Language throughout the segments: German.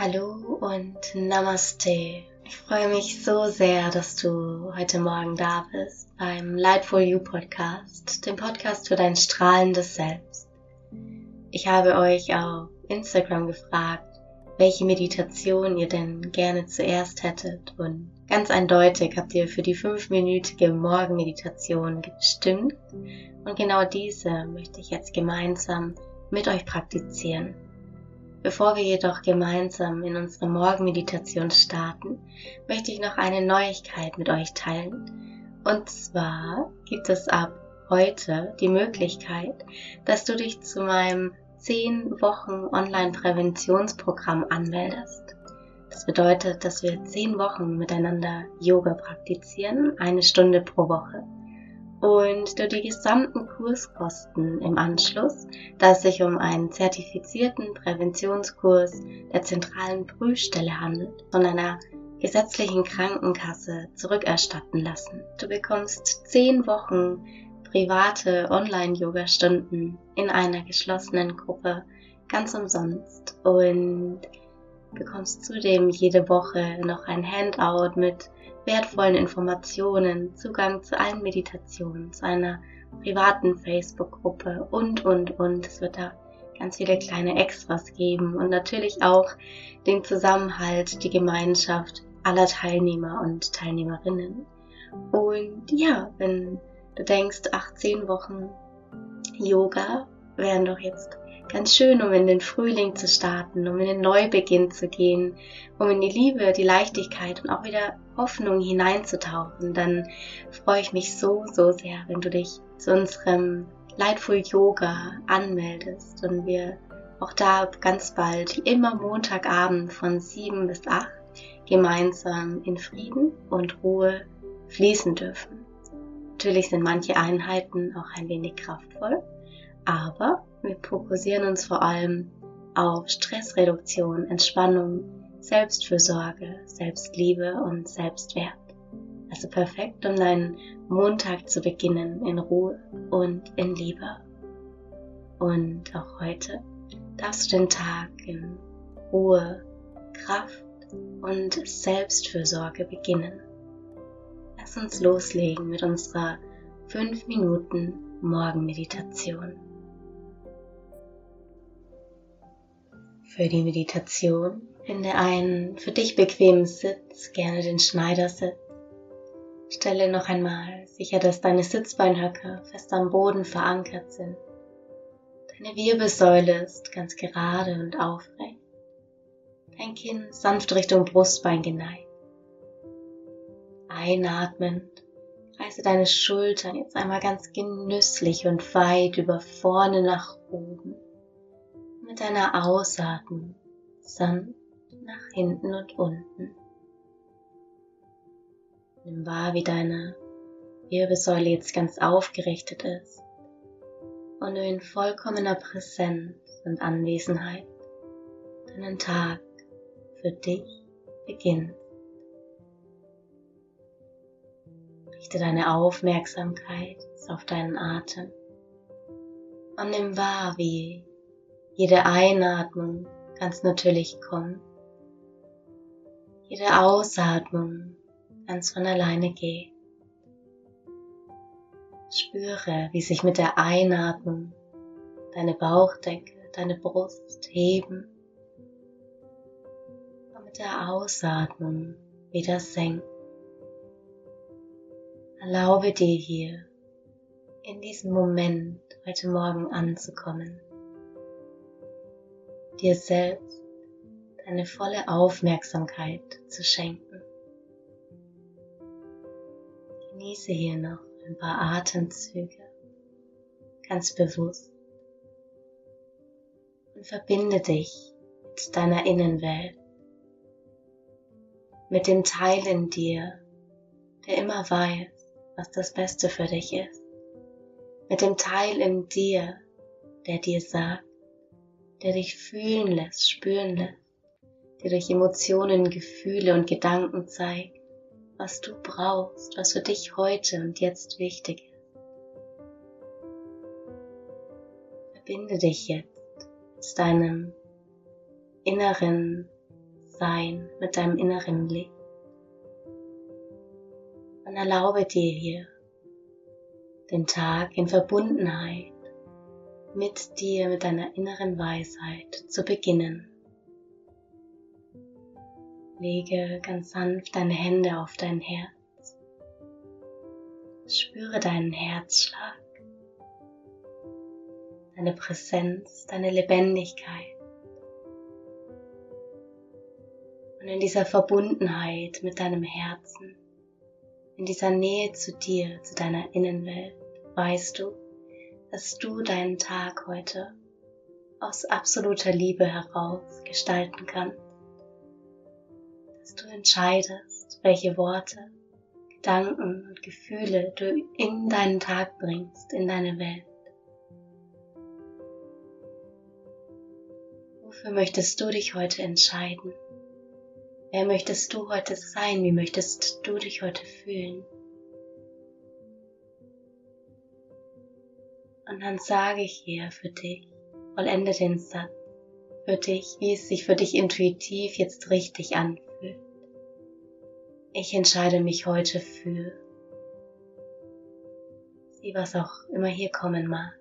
Hallo und Namaste. Ich freue mich so sehr, dass du heute Morgen da bist beim Light for You Podcast, dem Podcast für dein strahlendes Selbst. Ich habe euch auf Instagram gefragt, welche Meditation ihr denn gerne zuerst hättet und ganz eindeutig habt ihr für die fünfminütige Morgenmeditation gestimmt und genau diese möchte ich jetzt gemeinsam mit euch praktizieren. Bevor wir jedoch gemeinsam in unsere Morgenmeditation starten, möchte ich noch eine Neuigkeit mit euch teilen. Und zwar gibt es ab heute die Möglichkeit, dass du dich zu meinem 10 Wochen Online-Präventionsprogramm anmeldest. Das bedeutet, dass wir 10 Wochen miteinander Yoga praktizieren, eine Stunde pro Woche und du die gesamten Kurskosten im Anschluss, da es sich um einen zertifizierten Präventionskurs der zentralen Prüfstelle handelt, von einer gesetzlichen Krankenkasse zurückerstatten lassen. Du bekommst zehn Wochen private Online-Yoga-Stunden in einer geschlossenen Gruppe ganz umsonst und bekommst zudem jede Woche noch ein Handout mit wertvollen Informationen, Zugang zu allen Meditationen, zu einer privaten Facebook-Gruppe und, und, und. Es wird da ganz viele kleine Extras geben und natürlich auch den Zusammenhalt, die Gemeinschaft aller Teilnehmer und Teilnehmerinnen. Und ja, wenn du denkst, 18 Wochen Yoga wären doch jetzt ganz schön, um in den Frühling zu starten, um in den Neubeginn zu gehen, um in die Liebe, die Leichtigkeit und auch wieder Hoffnung hineinzutauchen, dann freue ich mich so, so sehr, wenn du dich zu unserem Lightful Yoga anmeldest und wir auch da ganz bald, immer Montagabend von 7 bis 8, gemeinsam in Frieden und Ruhe fließen dürfen. Natürlich sind manche Einheiten auch ein wenig kraftvoll, aber wir fokussieren uns vor allem auf Stressreduktion, Entspannung, Selbstfürsorge, Selbstliebe und Selbstwert. Also perfekt, um deinen Montag zu beginnen in Ruhe und in Liebe. Und auch heute darfst du den Tag in Ruhe, Kraft und Selbstfürsorge beginnen. Lass uns loslegen mit unserer 5 Minuten Morgenmeditation. Für die Meditation finde einen für dich bequemen Sitz, gerne den Schneidersitz. Stelle noch einmal sicher, dass deine Sitzbeinhöcker fest am Boden verankert sind. Deine Wirbelsäule ist ganz gerade und aufrecht. Dein Kinn sanft Richtung Brustbein geneigt. Einatmend reiße deine Schultern jetzt einmal ganz genüsslich und weit über vorne nach oben mit deiner Ausatmung sanft nach hinten und unten. Nimm wahr, wie deine Wirbelsäule jetzt ganz aufgerichtet ist und du in vollkommener Präsenz und Anwesenheit deinen Tag für dich beginnst. Richte deine Aufmerksamkeit auf deinen Atem und nimm wahr, wie jede Einatmung ganz natürlich kommt, jede Ausatmung ganz von alleine geht. Spüre, wie sich mit der Einatmung deine Bauchdecke, deine Brust heben und mit der Ausatmung wieder senken. Erlaube dir hier in diesem Moment heute Morgen anzukommen dir selbst deine volle Aufmerksamkeit zu schenken. Genieße hier noch ein paar Atemzüge ganz bewusst und verbinde dich mit deiner Innenwelt, mit dem Teil in dir, der immer weiß, was das Beste für dich ist, mit dem Teil in dir, der dir sagt, der dich fühlen lässt, spüren lässt, der durch Emotionen, Gefühle und Gedanken zeigt, was du brauchst, was für dich heute und jetzt wichtig ist. Verbinde dich jetzt mit deinem inneren Sein mit deinem inneren Licht. Und erlaube dir hier den Tag in Verbundenheit mit dir, mit deiner inneren Weisheit zu beginnen. Lege ganz sanft deine Hände auf dein Herz. Spüre deinen Herzschlag, deine Präsenz, deine Lebendigkeit. Und in dieser Verbundenheit mit deinem Herzen, in dieser Nähe zu dir, zu deiner Innenwelt, weißt du, dass du deinen Tag heute aus absoluter Liebe heraus gestalten kannst. Dass du entscheidest, welche Worte, Gedanken und Gefühle du in deinen Tag bringst, in deine Welt. Wofür möchtest du dich heute entscheiden? Wer möchtest du heute sein? Wie möchtest du dich heute fühlen? Und dann sage ich hier für dich, vollende den Satz für dich, wie es sich für dich intuitiv jetzt richtig anfühlt. Ich entscheide mich heute für. Sieh, was auch immer hier kommen mag.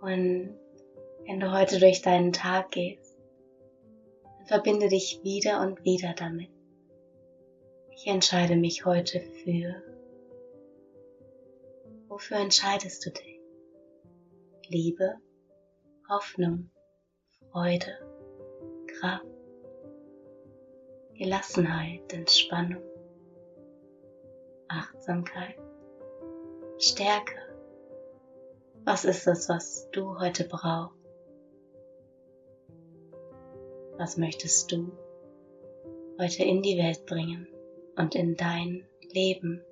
Und wenn du heute durch deinen Tag gehst, dann verbinde dich wieder und wieder damit. Ich entscheide mich heute für. Wofür entscheidest du dich? Liebe, Hoffnung, Freude, Kraft, Gelassenheit, Entspannung, Achtsamkeit, Stärke. Was ist es, was du heute brauchst? Was möchtest du heute in die Welt bringen und in dein Leben?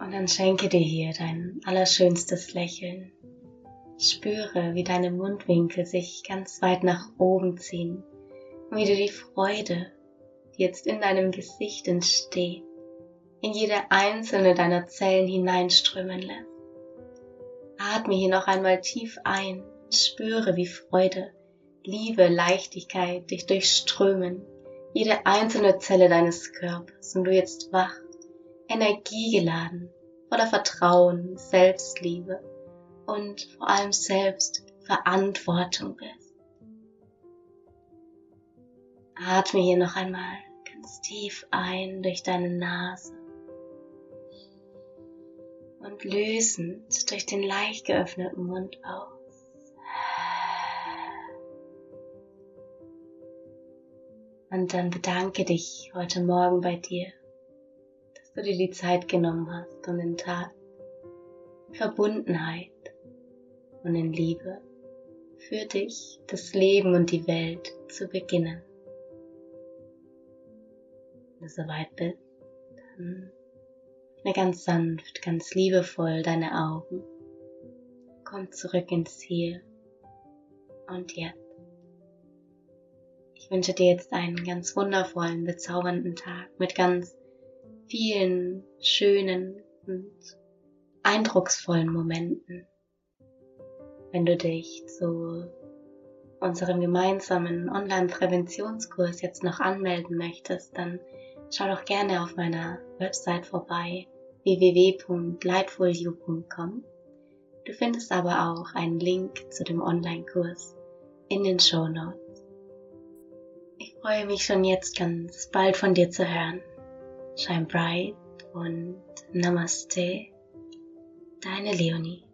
Und dann schenke dir hier dein allerschönstes Lächeln. Spüre, wie deine Mundwinkel sich ganz weit nach oben ziehen und wie du die Freude, die jetzt in deinem Gesicht entsteht, in jede einzelne deiner Zellen hineinströmen lässt. Atme hier noch einmal tief ein und spüre, wie Freude, Liebe, Leichtigkeit dich durchströmen, jede einzelne Zelle deines Körpers und du jetzt wach, energiegeladen voller Vertrauen, Selbstliebe und vor allem Selbstverantwortung bist. Atme hier noch einmal ganz tief ein durch deine Nase und lösend durch den leicht geöffneten Mund aus. Und dann bedanke dich heute Morgen bei dir du dir die Zeit genommen hast, um den Tag in Verbundenheit und in Liebe für dich, das Leben und die Welt zu beginnen. Wenn du soweit bist, dann öffne ganz sanft, ganz liebevoll deine Augen. Komm zurück ins Hier und jetzt. Ich wünsche dir jetzt einen ganz wundervollen, bezaubernden Tag mit ganz vielen schönen und eindrucksvollen Momenten. Wenn du dich zu unserem gemeinsamen Online-Präventionskurs jetzt noch anmelden möchtest, dann schau doch gerne auf meiner Website vorbei www.lightfulyou.com. Du findest aber auch einen Link zu dem Online-Kurs in den Show Notes. Ich freue mich schon jetzt ganz bald von dir zu hören. Shine Bright und Namaste, deine Leonie.